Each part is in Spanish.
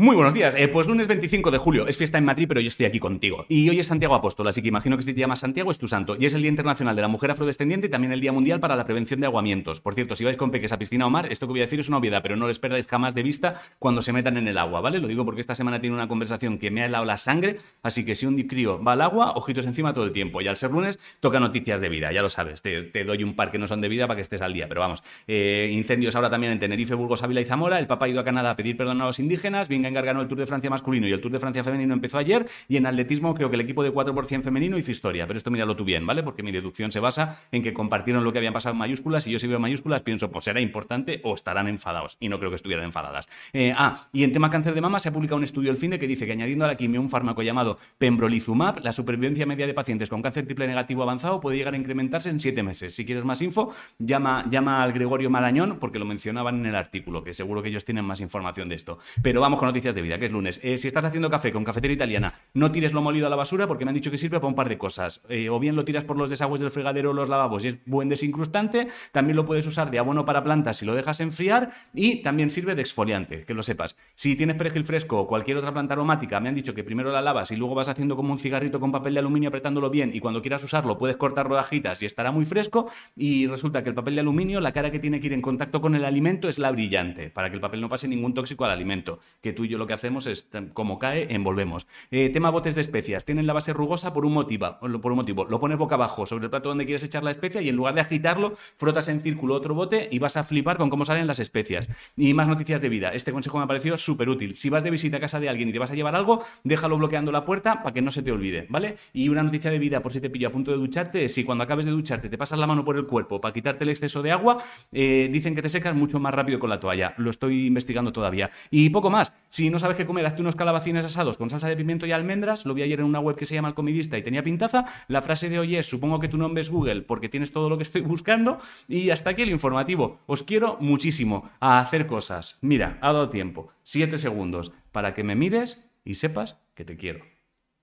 Muy buenos días. Eh, pues lunes 25 de julio. Es fiesta en Madrid, pero yo estoy aquí contigo. Y hoy es Santiago Apóstol, así que imagino que si te llamas Santiago es tu santo. Y es el Día Internacional de la Mujer Afrodescendiente y también el Día Mundial para la Prevención de Aguamientos. Por cierto, si vais con peques a piscina o mar, esto que voy a decir es una obviedad, pero no les perdáis jamás de vista cuando se metan en el agua, ¿vale? Lo digo porque esta semana tiene una conversación que me ha helado la sangre, así que si un crío va al agua, ojitos encima todo el tiempo. Y al ser lunes, toca noticias de vida, ya lo sabes. Te, doy un par que no son de vida para que estés al día, pero vamos. Eh, incendios ahora también en Tenerife, Burgos, Ávila y Zamora. El Papa ha ido a Canadá a pedir perdón a los indígenas. Ganó el Tour de Francia masculino y el Tour de Francia femenino empezó ayer y en atletismo creo que el equipo de 4% femenino hizo historia, pero esto míralo tú bien, ¿vale? Porque mi deducción se basa en que compartieron lo que habían pasado en mayúsculas y yo si veo mayúsculas pienso, pues será importante o estarán enfadados y no creo que estuvieran enfadadas. Eh, ah, y en tema cáncer de mama se ha publicado un estudio el fin de que dice que añadiendo a la quimio un fármaco llamado pembrolizumab, la supervivencia media de pacientes con cáncer triple negativo avanzado puede llegar a incrementarse en siete meses. Si quieres más info, llama, llama al Gregorio Marañón porque lo mencionaban en el artículo, que seguro que ellos tienen más información de esto. Pero vamos con noticias de vida, que es lunes. Eh, si estás haciendo café con cafetera italiana, no tires lo molido a la basura porque me han dicho que sirve para un par de cosas. Eh, o bien lo tiras por los desagües del fregadero o los lavabos y es buen desincrustante. También lo puedes usar de abono para plantas si lo dejas enfriar. Y también sirve de exfoliante, que lo sepas. Si tienes perejil fresco o cualquier otra planta aromática, me han dicho que primero la lavas y luego vas haciendo como un cigarrito con papel de aluminio apretándolo bien y cuando quieras usarlo puedes cortar rodajitas y estará muy fresco. Y resulta que el papel de aluminio, la cara que tiene que ir en contacto con el alimento es la brillante, para que el papel no pase ningún tóxico al alimento. Que tú yo lo que hacemos es, como cae, envolvemos. Eh, tema botes de especias. Tienen la base rugosa por un motivo. Por un motivo. Lo pones boca abajo sobre el plato donde quieres echar la especia y en lugar de agitarlo, frotas en círculo otro bote y vas a flipar con cómo salen las especias. Y más noticias de vida. Este consejo me ha parecido súper útil. Si vas de visita a casa de alguien y te vas a llevar algo, déjalo bloqueando la puerta para que no se te olvide, ¿vale? Y una noticia de vida, por si te pillo a punto de ducharte, es si cuando acabes de ducharte te pasas la mano por el cuerpo para quitarte el exceso de agua, eh, dicen que te secas mucho más rápido con la toalla. Lo estoy investigando todavía. Y poco más. Si no sabes qué comer, hazte unos calabacines asados con salsa de pimiento y almendras. Lo vi ayer en una web que se llama El Comidista y tenía pintaza. La frase de hoy es, supongo que tu nombre es Google porque tienes todo lo que estoy buscando. Y hasta aquí el informativo. Os quiero muchísimo a hacer cosas. Mira, ha dado tiempo. Siete segundos para que me mires y sepas que te quiero.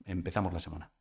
Empezamos la semana.